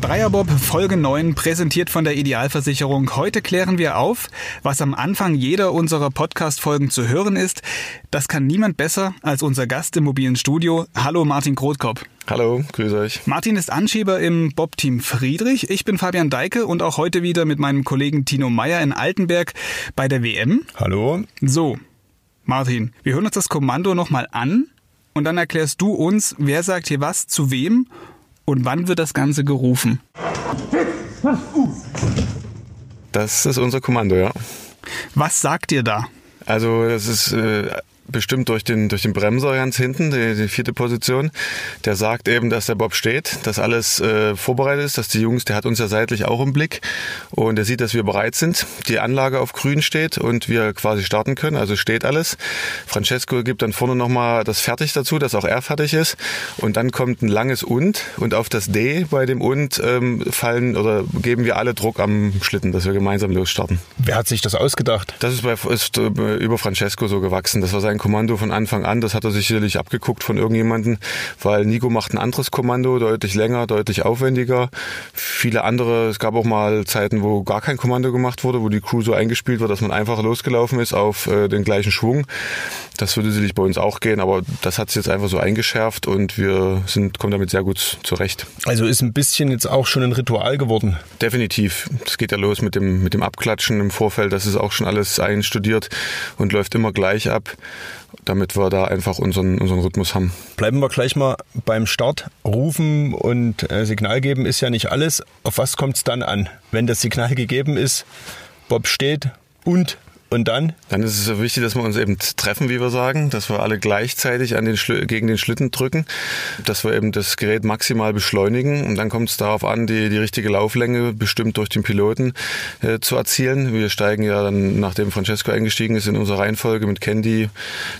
Dreierbob Folge 9 präsentiert von der Idealversicherung. Heute klären wir auf, was am Anfang jeder unserer Podcast-Folgen zu hören ist. Das kann niemand besser als unser Gast im mobilen Studio. Hallo Martin Grotkopf. Hallo, grüß euch. Martin ist Anschieber im Bob-Team Friedrich. Ich bin Fabian Deike und auch heute wieder mit meinem Kollegen Tino Meyer in Altenberg bei der WM. Hallo. So, Martin, wir hören uns das Kommando nochmal an und dann erklärst du uns, wer sagt hier was zu wem und wann wird das Ganze gerufen? Das ist unser Kommando, ja. Was sagt ihr da? Also das ist äh, bestimmt durch den, durch den Bremser ganz hinten, die, die vierte Position. Der sagt eben, dass der Bob steht, dass alles äh, vorbereitet ist, dass die Jungs, der hat uns ja seitlich auch im Blick und der sieht, dass wir bereit sind. Die Anlage auf grün steht und wir quasi starten können, also steht alles. Francesco gibt dann vorne nochmal das fertig dazu, dass auch er fertig ist und dann kommt ein langes und und auf das D bei dem und ähm, fallen oder geben wir alle Druck am Schlitten, dass wir gemeinsam losstarten. Wer hat sich das ausgedacht? Das ist, bei, ist äh, über Francesco so gewachsen. Das war sein Kommando von Anfang an. Das hat er sich sicherlich abgeguckt von irgendjemanden, weil Nico macht ein anderes Kommando, deutlich länger, deutlich aufwendiger. Viele andere, es gab auch mal Zeiten, wo gar kein Kommando gemacht wurde, wo die Crew so eingespielt war, dass man einfach losgelaufen ist auf äh, den gleichen Schwung. Das würde sicherlich bei uns auch gehen, aber das hat sich jetzt einfach so eingeschärft und wir sind, kommen damit sehr gut zurecht. Also ist ein bisschen jetzt auch schon ein Ritual geworden. Definitiv. Es geht ja los mit dem, mit dem Abklatschen im Vorfeld. Das ist auch schon alles einstudiert und läuft immer gleich ab damit wir da einfach unseren, unseren Rhythmus haben. Bleiben wir gleich mal beim Start. Rufen und äh, Signal geben ist ja nicht alles. Auf was kommt es dann an? Wenn das Signal gegeben ist, Bob steht und und dann? Dann ist es so wichtig, dass wir uns eben treffen, wie wir sagen, dass wir alle gleichzeitig an den gegen den Schlitten drücken, dass wir eben das Gerät maximal beschleunigen und dann kommt es darauf an, die, die richtige Lauflänge bestimmt durch den Piloten äh, zu erzielen. Wir steigen ja dann, nachdem Francesco eingestiegen ist, in unserer Reihenfolge mit Candy,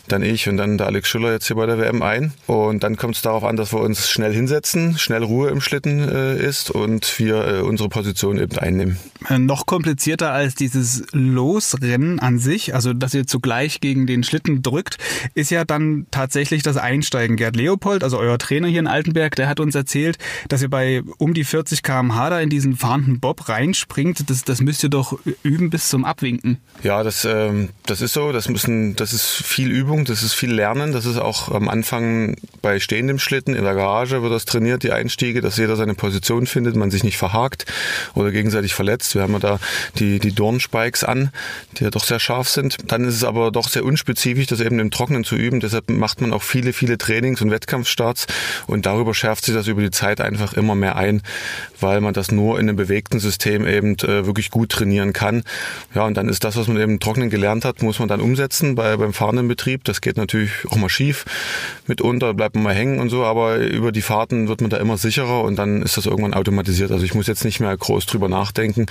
dann ich und dann der Alex Schüller jetzt hier bei der WM ein. Und dann kommt es darauf an, dass wir uns schnell hinsetzen, schnell Ruhe im Schlitten äh, ist und wir äh, unsere Position eben einnehmen. Noch komplizierter als dieses Losrennen an sich, also dass ihr zugleich gegen den Schlitten drückt, ist ja dann tatsächlich das Einsteigen. Gerd Leopold, also euer Trainer hier in Altenberg, der hat uns erzählt, dass ihr bei um die 40 km/h da in diesen fahrenden Bob reinspringt. Das, das müsst ihr doch üben bis zum Abwinken. Ja, das, ähm, das ist so. Das, müssen, das ist viel Übung, das ist viel Lernen. Das ist auch am Anfang bei stehendem Schlitten in der Garage wird das trainiert, die Einstiege, dass jeder seine Position findet, man sich nicht verhakt oder gegenseitig verletzt. Wir haben ja da die, die Dornspikes an, die ja doch sehr scharf sind. Dann ist es aber doch sehr unspezifisch, das eben im Trockenen zu üben. Deshalb macht man auch viele, viele Trainings- und Wettkampfstarts und darüber schärft sich das über die Zeit einfach immer mehr ein, weil man das nur in einem bewegten System eben äh, wirklich gut trainieren kann. Ja, und dann ist das, was man eben im Trocknen gelernt hat, muss man dann umsetzen bei, beim fahrenden Betrieb. Das geht natürlich auch mal schief mitunter, bleibt man mal hängen und so, aber über die Fahrten wird man da immer sicherer und dann ist das irgendwann automatisiert. Also ich muss jetzt nicht mehr groß drüber nachdenken,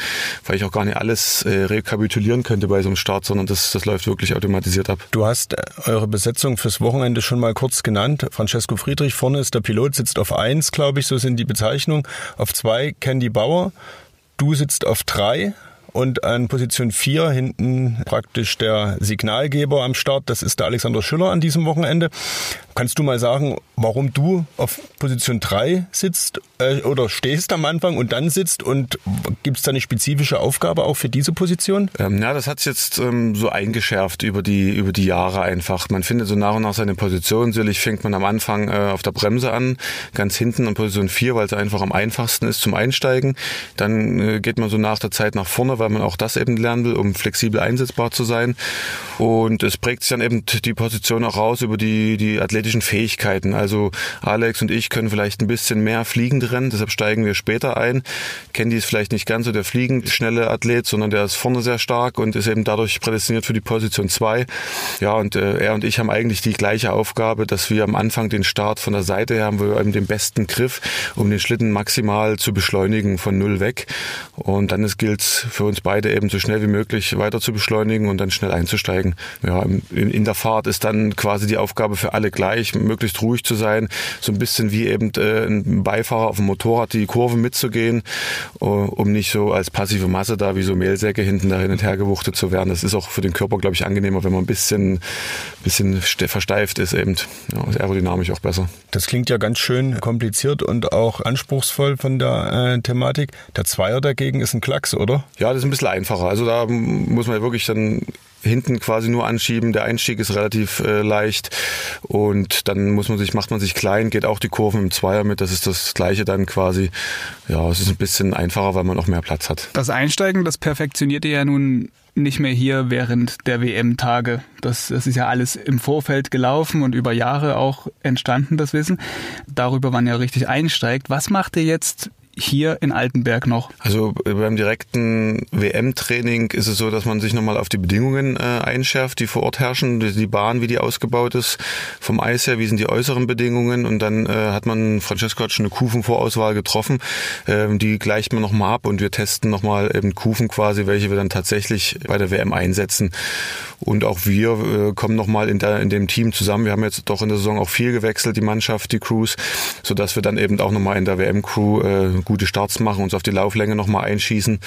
weil ich auch gar nicht alles äh, rekapitulieren könnte bei so einem Start, sondern das, das läuft wirklich automatisiert ab. Du hast äh, eure Besetzung fürs Wochenende schon mal kurz genannt. Francesco Friedrich vorne ist der Pilot, sitzt auf eins, glaube ich, so sind die Bezeichnungen. Auf zwei Candy Bauer. Du sitzt auf drei und an Position 4 hinten praktisch der Signalgeber am Start. Das ist der Alexander Schüller an diesem Wochenende. Kannst du mal sagen, warum du auf Position 3 sitzt äh, oder stehst am Anfang und dann sitzt und gibt es da eine spezifische Aufgabe auch für diese Position? Ähm, ja, das hat sich jetzt ähm, so eingeschärft über die, über die Jahre einfach. Man findet so nach und nach seine Position. Sicherlich fängt man am Anfang äh, auf der Bremse an, ganz hinten an Position 4, weil es einfach am einfachsten ist zum Einsteigen. Dann äh, geht man so nach der Zeit nach vorne, weil man auch das eben lernen will, um flexibel einsetzbar zu sein. Und es prägt sich dann eben die Position auch raus über die, die athletischen Fähigkeiten. Also Alex und ich können vielleicht ein bisschen mehr fliegend rennen, deshalb steigen wir später ein. Candy ist vielleicht nicht ganz so der fliegend schnelle Athlet, sondern der ist vorne sehr stark und ist eben dadurch prädestiniert für die Position 2. Ja, und äh, er und ich haben eigentlich die gleiche Aufgabe, dass wir am Anfang den Start von der Seite her haben, wir eben den besten Griff, um den Schlitten maximal zu beschleunigen von null weg. Und dann gilt es für uns uns beide eben so schnell wie möglich weiter zu beschleunigen und dann schnell einzusteigen. Ja, in, in der Fahrt ist dann quasi die Aufgabe für alle gleich. Bereich möglichst ruhig zu sein, so ein bisschen wie eben äh, ein Beifahrer auf dem Motorrad die Kurve mitzugehen, uh, um nicht so als passive Masse da wie so Mehlsäcke hinten da hin und her gewuchtet zu werden. Das ist auch für den Körper, glaube ich, angenehmer, wenn man ein bisschen, bisschen versteift ist eben. Ja, ist aerodynamisch auch besser. Das klingt ja ganz schön kompliziert und auch anspruchsvoll von der äh, Thematik. Der Zweier dagegen ist ein Klacks, oder? Ja, das ist ein bisschen einfacher. Also da muss man wirklich dann hinten quasi nur anschieben. Der Einstieg ist relativ äh, leicht und dann muss man sich, macht man sich klein, geht auch die Kurven im Zweier mit. Das ist das Gleiche dann quasi. Ja, es ist ein bisschen einfacher, weil man auch mehr Platz hat. Das Einsteigen, das perfektioniert ihr ja nun nicht mehr hier während der WM-Tage. Das, das ist ja alles im Vorfeld gelaufen und über Jahre auch entstanden, das Wissen. Darüber man ja richtig einsteigt. Was macht ihr jetzt hier in Altenberg noch? Also äh, beim direkten WM-Training ist es so, dass man sich nochmal auf die Bedingungen äh, einschärft, die vor Ort herrschen, die Bahn, wie die ausgebaut ist, vom Eis her, wie sind die äußeren Bedingungen und dann äh, hat man, Francesco hat schon eine Kufenvorauswahl getroffen, ähm, die gleicht man nochmal ab und wir testen nochmal eben Kufen quasi, welche wir dann tatsächlich bei der WM einsetzen. Und auch wir äh, kommen nochmal in, in dem Team zusammen. Wir haben jetzt doch in der Saison auch viel gewechselt, die Mannschaft, die Crews, sodass wir dann eben auch nochmal in der WM-Crew äh, gute Starts machen, uns auf die Lauflänge nochmal einschießen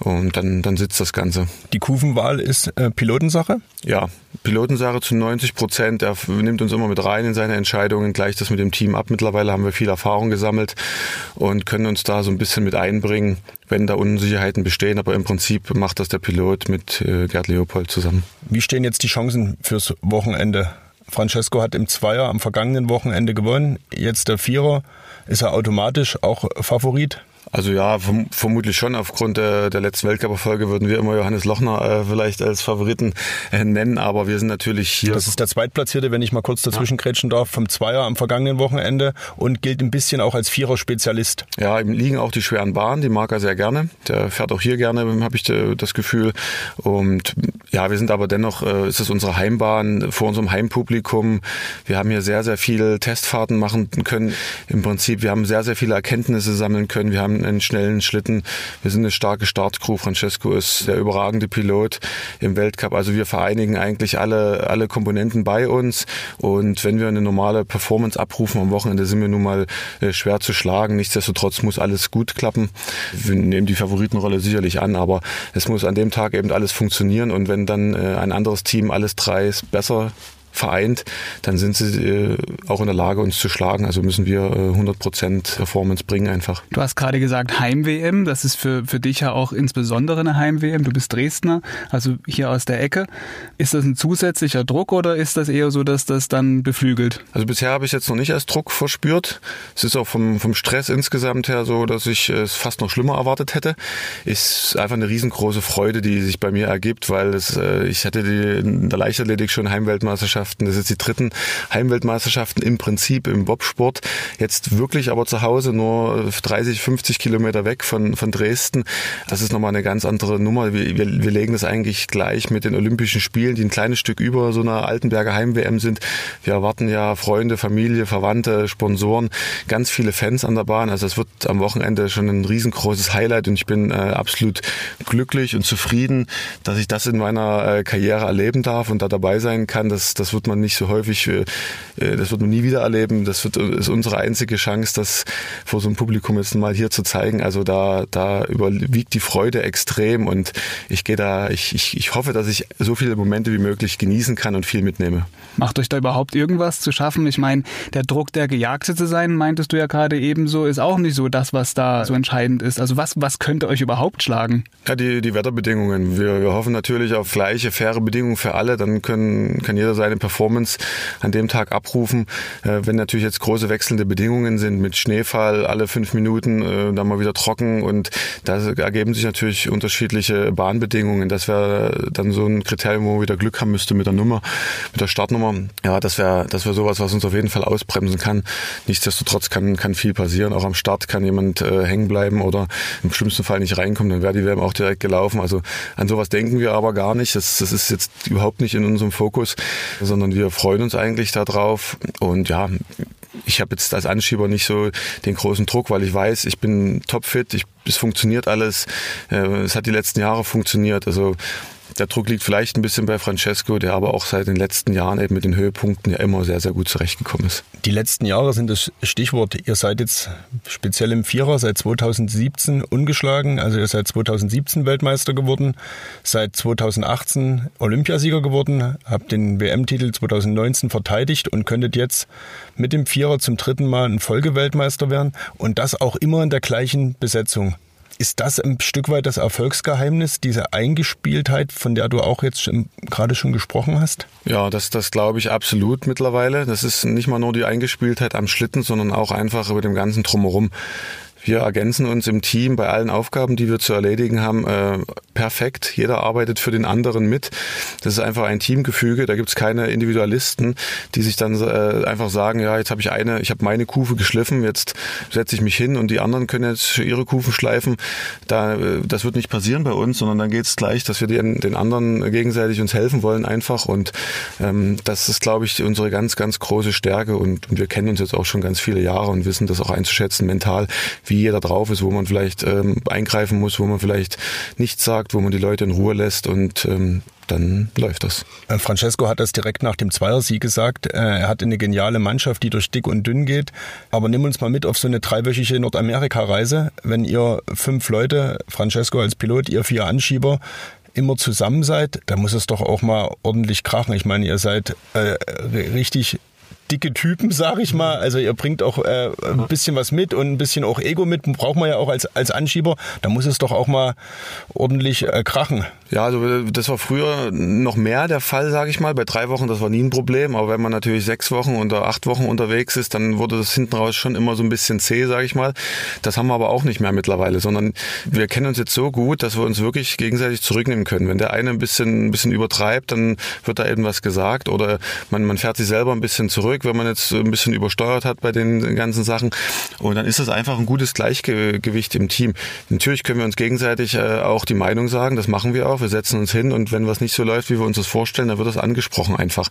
und dann, dann sitzt das Ganze. Die Kufenwahl ist äh, Pilotensache? Ja, Pilotensache zu 90 Prozent. Er nimmt uns immer mit rein in seine Entscheidungen, gleicht das mit dem Team ab. Mittlerweile haben wir viel Erfahrung gesammelt und können uns da so ein bisschen mit einbringen, wenn da Unsicherheiten bestehen. Aber im Prinzip macht das der Pilot mit äh, Gerd Leopold zusammen. Wie stehen jetzt die Chancen fürs Wochenende? Francesco hat im Zweier am vergangenen Wochenende gewonnen. Jetzt der Vierer. Ist er automatisch auch Favorit? Also ja, verm vermutlich schon. Aufgrund der, der letzten Weltcup-Erfolge würden wir immer Johannes Lochner äh, vielleicht als Favoriten äh, nennen, aber wir sind natürlich hier. Das ist der Zweitplatzierte, wenn ich mal kurz dazwischen grätschen darf, vom Zweier am vergangenen Wochenende und gilt ein bisschen auch als Vierer-Spezialist. Ja, ihm liegen auch die schweren Bahnen, die mag er sehr gerne. Der fährt auch hier gerne, habe ich das Gefühl. Und ja, wir sind aber dennoch, äh, ist es unsere Heimbahn vor unserem Heimpublikum. Wir haben hier sehr, sehr viele Testfahrten machen können. Im Prinzip, wir haben sehr, sehr viele Erkenntnisse sammeln können. Wir haben einen schnellen Schlitten. Wir sind eine starke Startcrew. Francesco ist der überragende Pilot im Weltcup. Also wir vereinigen eigentlich alle, alle Komponenten bei uns. Und wenn wir eine normale Performance abrufen am Wochenende, sind wir nun mal äh, schwer zu schlagen. Nichtsdestotrotz muss alles gut klappen. Wir nehmen die Favoritenrolle sicherlich an, aber es muss an dem Tag eben alles funktionieren. Und wenn dann äh, ein anderes Team alles drei besser vereint, dann sind sie äh, auch in der Lage, uns zu schlagen. Also müssen wir äh, 100% Performance bringen einfach. Du hast gerade gesagt Heim-WM. Das ist für, für dich ja auch insbesondere eine Heim-WM. Du bist Dresdner, also hier aus der Ecke. Ist das ein zusätzlicher Druck oder ist das eher so, dass das dann beflügelt? Also bisher habe ich es jetzt noch nicht als Druck verspürt. Es ist auch vom, vom Stress insgesamt her so, dass ich es fast noch schlimmer erwartet hätte. Ist einfach eine riesengroße Freude, die sich bei mir ergibt, weil es, äh, ich hatte die, in der Leichtathletik schon Heimweltmeisterschaft Weltmeisterschaften, das ist die dritten Heimweltmeisterschaften im Prinzip im Bobsport. Jetzt wirklich aber zu Hause nur 30, 50 Kilometer weg von, von Dresden. Das ist nochmal eine ganz andere Nummer. Wir, wir, wir legen das eigentlich gleich mit den Olympischen Spielen, die ein kleines Stück über so einer Altenberger Heim-WM sind. Wir erwarten ja Freunde, Familie, Verwandte, Sponsoren, ganz viele Fans an der Bahn. Also es wird am Wochenende schon ein riesengroßes Highlight und ich bin äh, absolut glücklich und zufrieden, dass ich das in meiner äh, Karriere erleben darf und da dabei sein kann. Das, das wird man nicht so häufig, äh, äh, das wird man nie wieder erleben. Das wird, ist unsere einzige Chance, das vor so einem Publikum jetzt mal hier zu zeigen. Also da, da überwiegt die Freude extrem und ich gehe da, ich, ich, ich hoffe, dass ich so viele Momente wie möglich genießen kann und viel mitnehme. Macht euch da überhaupt irgendwas zu schaffen? Ich meine, der Druck, der Gejagte zu sein, meintest du ja gerade ebenso, ist auch nicht so das, was da so entscheidend ist. Also was, was könnte euch überhaupt schlagen? Ja, die, die Wetterbedingungen. Wir, wir hoffen natürlich auf gleiche, faire Bedingungen für alle. Dann können, kann jeder seine Performance an dem Tag abrufen. Äh, wenn natürlich jetzt große wechselnde Bedingungen sind mit Schneefall alle fünf Minuten, äh, dann mal wieder trocken und da ergeben sich natürlich unterschiedliche Bahnbedingungen. Das wäre dann so ein Kriterium, wo man wieder Glück haben müsste mit der Nummer, mit der Startnummer. Ja, das wäre das wäre sowas, was uns auf jeden Fall ausbremsen kann. Nichtsdestotrotz kann, kann viel passieren. Auch am Start kann jemand äh, hängen bleiben oder im schlimmsten Fall nicht reinkommen, dann wäre die WM auch direkt gelaufen. Also an sowas denken wir aber gar nicht. Das, das ist jetzt überhaupt nicht in unserem Fokus, sondern wir freuen uns eigentlich darauf. Und ja, ich habe jetzt als Anschieber nicht so den großen Druck, weil ich weiß, ich bin topfit, ich, es funktioniert alles. Äh, es hat die letzten Jahre funktioniert. Also Der Druck liegt vielleicht ein bisschen bei Francesco, der aber auch seit den letzten Jahren eben mit den Höhepunkten ja immer sehr, sehr gut zurechtgekommen ist. Die letzten Jahre sind das Stichwort. Ihr seid jetzt speziell im Vierer seit 2017 ungeschlagen. Also ihr seid 2017 Weltmeister geworden, seit 2018 Olympiasieger geworden, habt den WM-Titel 2019 verteidigt und könntet jetzt mit dem Vierer zum dritten Mal ein Folgeweltmeister werden und das auch immer in der gleichen Besetzung. Ist das ein Stück weit das Erfolgsgeheimnis, diese Eingespieltheit, von der du auch jetzt gerade schon gesprochen hast? Ja, das, das glaube ich absolut mittlerweile. Das ist nicht mal nur die Eingespieltheit am Schlitten, sondern auch einfach über dem ganzen Drumherum. Wir ergänzen uns im Team bei allen Aufgaben, die wir zu erledigen haben, äh, perfekt. Jeder arbeitet für den anderen mit. Das ist einfach ein Teamgefüge. Da gibt es keine Individualisten, die sich dann äh, einfach sagen, ja, jetzt habe ich eine, ich habe meine Kufe geschliffen, jetzt setze ich mich hin und die anderen können jetzt ihre Kufen schleifen. Da, äh, das wird nicht passieren bei uns, sondern dann geht es gleich, dass wir den, den anderen gegenseitig uns helfen wollen einfach. Und ähm, das ist, glaube ich, unsere ganz, ganz große Stärke. Und, und wir kennen uns jetzt auch schon ganz viele Jahre und wissen das auch einzuschätzen mental, wie wie jeder drauf ist, wo man vielleicht ähm, eingreifen muss, wo man vielleicht nichts sagt, wo man die Leute in Ruhe lässt und ähm, dann läuft das. Äh, Francesco hat das direkt nach dem Zweiersieg gesagt. Äh, er hat eine geniale Mannschaft, die durch dick und dünn geht. Aber nimm uns mal mit auf so eine dreiwöchige Nordamerika-Reise. Wenn ihr fünf Leute, Francesco als Pilot, ihr vier Anschieber, immer zusammen seid, dann muss es doch auch mal ordentlich krachen. Ich meine, ihr seid äh, richtig dicke Typen, sag ich mal. Also ihr bringt auch äh, ein bisschen was mit und ein bisschen auch Ego mit. Braucht man ja auch als, als Anschieber. Da muss es doch auch mal ordentlich äh, krachen. Ja, also das war früher noch mehr der Fall, sage ich mal. Bei drei Wochen, das war nie ein Problem. Aber wenn man natürlich sechs Wochen oder acht Wochen unterwegs ist, dann wurde das hinten raus schon immer so ein bisschen zäh, sage ich mal. Das haben wir aber auch nicht mehr mittlerweile, sondern wir kennen uns jetzt so gut, dass wir uns wirklich gegenseitig zurücknehmen können. Wenn der eine ein bisschen, ein bisschen übertreibt, dann wird da eben was gesagt oder man, man fährt sich selber ein bisschen zurück, wenn man jetzt ein bisschen übersteuert hat bei den ganzen Sachen. Und dann ist das einfach ein gutes Gleichgewicht im Team. Natürlich können wir uns gegenseitig äh, auch die Meinung sagen, das machen wir auch wir setzen uns hin und wenn was nicht so läuft, wie wir uns das vorstellen, dann wird das angesprochen einfach.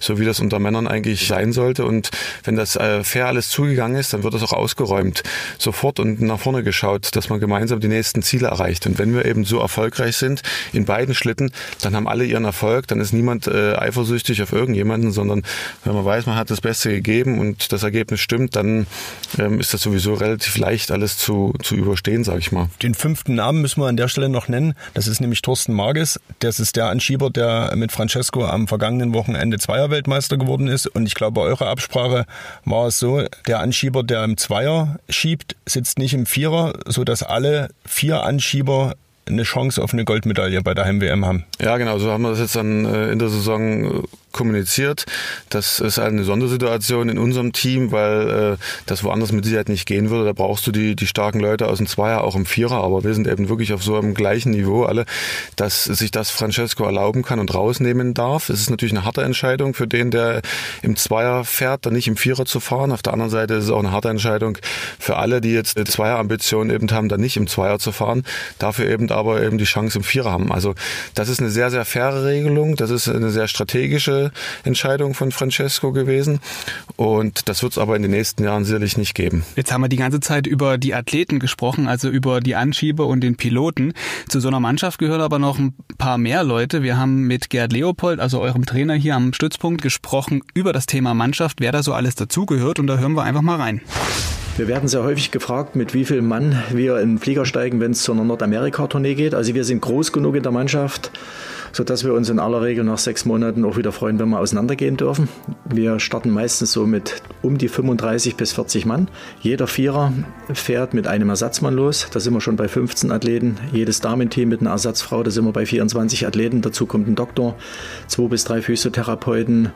So wie das unter Männern eigentlich sein sollte. Und wenn das äh, fair alles zugegangen ist, dann wird das auch ausgeräumt. Sofort und nach vorne geschaut, dass man gemeinsam die nächsten Ziele erreicht. Und wenn wir eben so erfolgreich sind in beiden Schlitten, dann haben alle ihren Erfolg, dann ist niemand äh, eifersüchtig auf irgendjemanden, sondern wenn man weiß, man hat das Beste gegeben und das Ergebnis stimmt, dann ähm, ist das sowieso relativ leicht alles zu, zu überstehen, sage ich mal. Den fünften Namen müssen wir an der Stelle noch nennen. Das ist nämlich Thorsten Marges. Das ist der Anschieber, der mit Francesco am vergangenen Wochenende Zweier-Weltmeister geworden ist. Und ich glaube, eure Absprache war es so, der Anschieber, der im Zweier schiebt, sitzt nicht im Vierer, sodass alle vier Anschieber eine Chance auf eine Goldmedaille bei der Heim-WM haben. Ja, genau, so haben wir das jetzt dann äh, in der Saison äh, kommuniziert. Das ist eine Sondersituation in unserem Team, weil äh, das woanders mit Sicherheit nicht gehen würde. Da brauchst du die, die starken Leute aus dem Zweier, auch im Vierer, aber wir sind eben wirklich auf so einem gleichen Niveau alle, dass sich das Francesco erlauben kann und rausnehmen darf. Es ist natürlich eine harte Entscheidung für den, der im Zweier fährt, dann nicht im Vierer zu fahren. Auf der anderen Seite ist es auch eine harte Entscheidung für alle, die jetzt Zweier-Ambitionen eben haben, dann nicht im Zweier zu fahren, dafür eben aber eben die Chance im Vierer haben. Also das ist eine sehr, sehr faire Regelung. Das ist eine sehr strategische Entscheidung von Francesco gewesen. Und das wird es aber in den nächsten Jahren sicherlich nicht geben. Jetzt haben wir die ganze Zeit über die Athleten gesprochen, also über die Anschieber und den Piloten. Zu so einer Mannschaft gehören aber noch ein paar mehr Leute. Wir haben mit Gerd Leopold, also eurem Trainer hier am Stützpunkt, gesprochen über das Thema Mannschaft, wer da so alles dazugehört. Und da hören wir einfach mal rein. Wir werden sehr häufig gefragt, mit wie viel Mann wir in den Flieger steigen, wenn es zu einer Nordamerika-Tournee geht. Also wir sind groß genug in der Mannschaft, sodass wir uns in aller Regel nach sechs Monaten auch wieder freuen, wenn wir auseinandergehen dürfen. Wir starten meistens so mit um die 35 bis 40 Mann. Jeder Vierer fährt mit einem Ersatzmann los. Da sind wir schon bei 15 Athleten. Jedes Damenteam mit einer Ersatzfrau, da sind wir bei 24 Athleten. Dazu kommt ein Doktor, zwei bis drei Physiotherapeuten,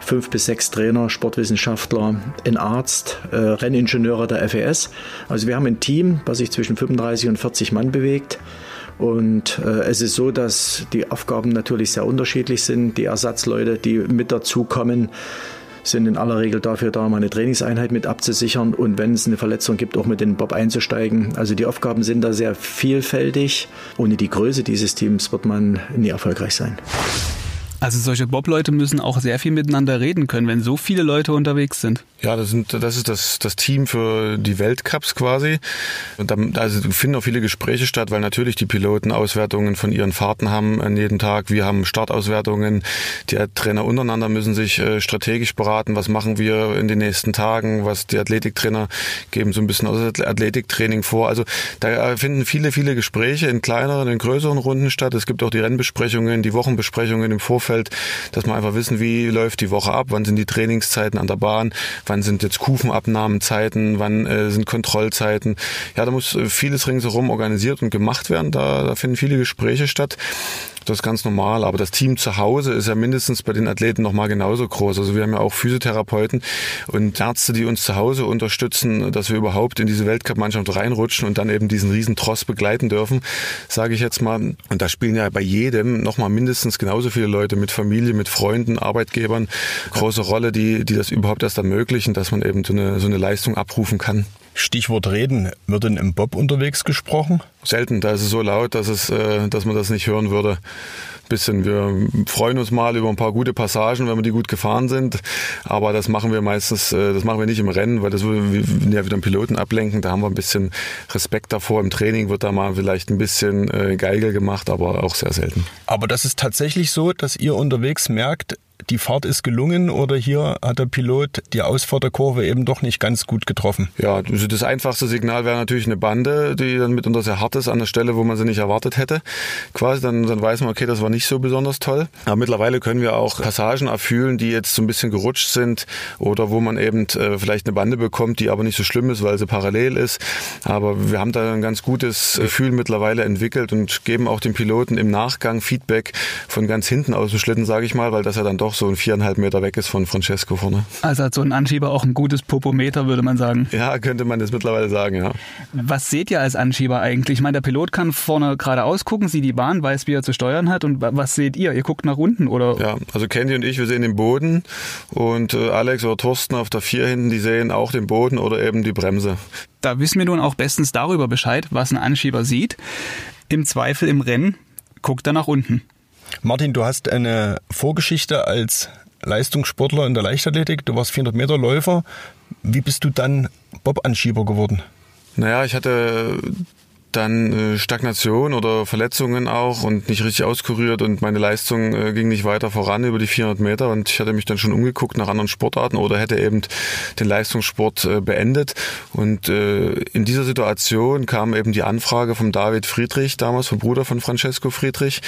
fünf bis sechs Trainer, Sportwissenschaftler, ein Arzt, äh, Renningenieure der FES. Also wir haben ein Team, was sich zwischen 35 und 40 Mann bewegt. Und äh, es ist so, dass die Aufgaben natürlich sehr unterschiedlich sind. Die Ersatzleute, die mit dazukommen, sind in aller Regel dafür da, mal eine Trainingseinheit mit abzusichern und wenn es eine Verletzung gibt, auch mit in den Bob einzusteigen. Also die Aufgaben sind da sehr vielfältig. Ohne die Größe dieses Teams wird man nie erfolgreich sein. Also solche Bob-Leute müssen auch sehr viel miteinander reden können, wenn so viele Leute unterwegs sind. Ja, das, sind, das ist das, das Team für die Weltcups quasi. Und da also finden auch viele Gespräche statt, weil natürlich die Piloten Auswertungen von ihren Fahrten haben an jedem Tag. Wir haben Startauswertungen. Die Trainer untereinander müssen sich äh, strategisch beraten. Was machen wir in den nächsten Tagen? Was die Athletiktrainer geben so ein bisschen Athletiktraining vor. Also da finden viele, viele Gespräche in kleineren, in größeren Runden statt. Es gibt auch die Rennbesprechungen, die Wochenbesprechungen im Vorfeld Vorfeld, dass man einfach wissen, wie läuft die Woche ab, wann sind die Trainingszeiten an der Bahn, wann sind jetzt Kufenabnahmenzeiten, wann äh, sind Kontrollzeiten. Ja, da muss äh, vieles ringsherum organisiert und gemacht werden. Da, da finden viele Gespräche statt. Das ist ganz normal. Aber das Team zu Hause ist ja mindestens bei den Athleten noch mal genauso groß. Also wir haben ja auch Physiotherapeuten und Ärzte, die uns zu Hause unterstützen, dass wir überhaupt in diese Weltcup-Mannschaft reinrutschen und dann eben diesen riesen Tross begleiten dürfen, sage ich jetzt mal. Und da spielen ja bei jedem noch mal mindestens genauso viele Leute mit Familie, mit Freunden, Arbeitgebern große Rolle, die, die das überhaupt erst ermöglichen, dass man eben so eine, so eine Leistung abrufen kann. Stichwort Reden. Wird denn im Bob unterwegs gesprochen? Selten. Da ist es so laut, dass, es, äh, dass man das nicht hören würde. Bisschen. Wir freuen uns mal über ein paar gute Passagen, wenn wir die gut gefahren sind. Aber das machen wir meistens, äh, das machen wir nicht im Rennen, weil das würde ja wieder einen Piloten ablenken. Da haben wir ein bisschen Respekt davor. Im Training wird da mal vielleicht ein bisschen äh, Geigel gemacht, aber auch sehr selten. Aber das ist tatsächlich so, dass ihr unterwegs merkt, die Fahrt ist gelungen oder hier hat der Pilot die Ausfahrterkurve eben doch nicht ganz gut getroffen? Ja, also das einfachste Signal wäre natürlich eine Bande, die dann mitunter sehr hart ist an der Stelle, wo man sie nicht erwartet hätte. Quasi dann, dann weiß man, okay, das war nicht so besonders toll. Aber mittlerweile können wir auch Passagen erfüllen, die jetzt so ein bisschen gerutscht sind oder wo man eben äh, vielleicht eine Bande bekommt, die aber nicht so schlimm ist, weil sie parallel ist. Aber wir haben da ein ganz gutes Gefühl mittlerweile entwickelt und geben auch den Piloten im Nachgang Feedback von ganz hinten aus dem Schlitten, sage ich mal, weil das ja dann doch so ein viereinhalb Meter weg ist von Francesco vorne. Also hat so ein Anschieber auch ein gutes Popometer, würde man sagen. Ja, könnte man das mittlerweile sagen, ja. Was seht ihr als Anschieber eigentlich? Ich meine, der Pilot kann vorne geradeaus gucken, sieht die Bahn, weiß, wie er zu steuern hat. Und was seht ihr? Ihr guckt nach unten, oder? Ja, also Candy und ich, wir sehen den Boden. Und äh, Alex oder Thorsten auf der vier hinten, die sehen auch den Boden oder eben die Bremse. Da wissen wir nun auch bestens darüber Bescheid, was ein Anschieber sieht. Im Zweifel im Rennen guckt er nach unten. Martin, du hast eine Vorgeschichte als Leistungssportler in der Leichtathletik. Du warst 400 Meter Läufer. Wie bist du dann Bob-Anschieber geworden? Naja, ich hatte dann äh, Stagnation oder Verletzungen auch und nicht richtig auskuriert und meine Leistung äh, ging nicht weiter voran über die 400 Meter und ich hatte mich dann schon umgeguckt nach anderen Sportarten oder hätte eben den Leistungssport äh, beendet. Und in dieser Situation kam eben die Anfrage vom David Friedrich, damals vom Bruder von Francesco Friedrich,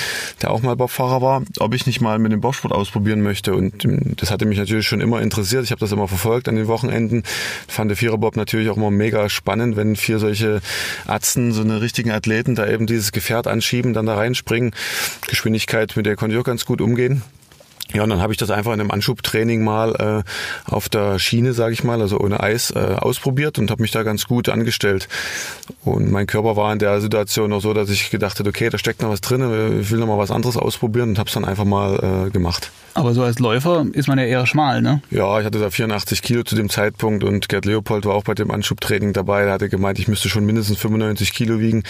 der auch mal Bobfahrer war, ob ich nicht mal mit dem Bobsport ausprobieren möchte. Und ähm, das hatte mich natürlich schon immer interessiert, ich habe das immer verfolgt an den Wochenenden, fand der Viererbob natürlich auch immer mega spannend, wenn vier solche Atzen so eine richtigen Athleten da eben dieses Gefährt anschieben, dann da reinspringen. Geschwindigkeit, mit der konnte ich auch ganz gut umgehen. Ja, und dann habe ich das einfach in einem Anschubtraining mal äh, auf der Schiene, sage ich mal, also ohne Eis, äh, ausprobiert und habe mich da ganz gut angestellt. Und mein Körper war in der Situation noch so, dass ich gedacht habe, okay, da steckt noch was drin, ich will noch mal was anderes ausprobieren und habe es dann einfach mal äh, gemacht. Aber so als Läufer ist man ja eher schmal, ne? Ja, ich hatte da 84 Kilo zu dem Zeitpunkt und Gerd Leopold war auch bei dem Anschubtraining dabei. Er hatte gemeint, ich müsste schon mindestens 95 Kilo wiegen,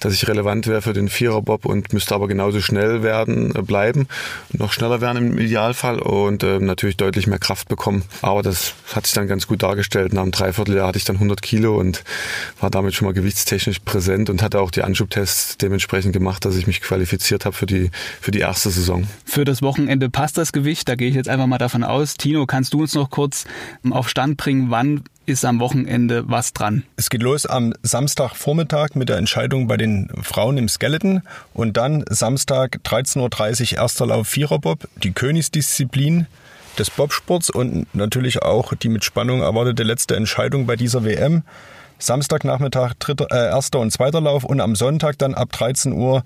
dass ich relevant wäre für den Viererbob und müsste aber genauso schnell werden, äh, bleiben, noch schneller werden im Idealfall und äh, natürlich deutlich mehr Kraft bekommen. Aber das hat sich dann ganz gut dargestellt. Nach einem Dreivierteljahr hatte ich dann 100 Kilo und war damit schon mal gewichtstechnisch präsent und hatte auch die Anschubtests dementsprechend gemacht, dass ich mich qualifiziert habe für die, für die erste Saison. Für das Wochenende passt das Gewicht, da gehe ich jetzt einfach mal davon aus. Tino, kannst du uns noch kurz auf Stand bringen, wann ist am Wochenende was dran? Es geht los am Samstagvormittag mit der Entscheidung bei den Frauen im Skeleton und dann Samstag 13.30 Uhr erster Lauf Viererbob, die Königsdisziplin des Bobsports und natürlich auch die mit Spannung erwartete letzte Entscheidung bei dieser WM. Samstagnachmittag dritter, äh, erster und zweiter Lauf und am Sonntag dann ab 13 Uhr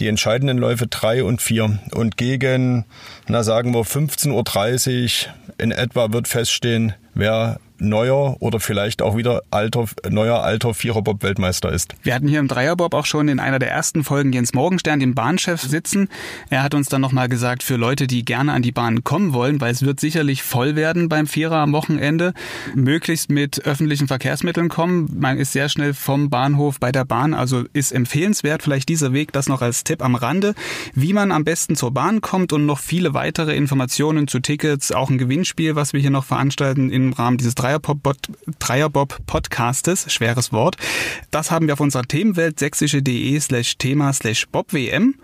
die entscheidenden Läufe 3 und 4. Und gegen, na sagen wir 15.30 Uhr in etwa wird feststehen, wer neuer oder vielleicht auch wieder alter, neuer alter Viererbob-Weltmeister ist. Wir hatten hier im Dreierbob auch schon in einer der ersten Folgen Jens Morgenstern, den Bahnchef, sitzen. Er hat uns dann nochmal gesagt, für Leute, die gerne an die Bahn kommen wollen, weil es wird sicherlich voll werden beim Vierer am Wochenende, möglichst mit öffentlichen Verkehrsmitteln kommen. Man ist sehr schnell vom Bahnhof bei der Bahn, also ist empfehlenswert. Vielleicht dieser Weg, das noch als Tipp am Rande, wie man am besten zur Bahn kommt und noch viele weitere Informationen zu Tickets, auch ein Gewinnspiel, was wir hier noch veranstalten im Rahmen dieses Dreier Dreierbob Podcastes, schweres Wort. Das haben wir auf unserer Themenwelt sächsische.de slash Thema slash BobWM.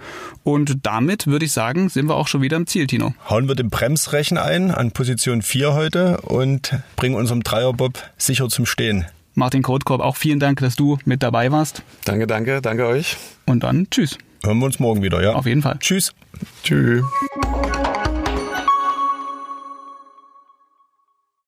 Und damit würde ich sagen, sind wir auch schon wieder im Ziel, Tino. Hauen wir den Bremsrechen ein an Position 4 heute und bringen unserem Dreierbob sicher zum Stehen. Martin Kotkorb, auch vielen Dank, dass du mit dabei warst. Danke, danke, danke euch. Und dann tschüss. Hören wir uns morgen wieder, ja? Auf jeden Fall. Tschüss. Tschüss.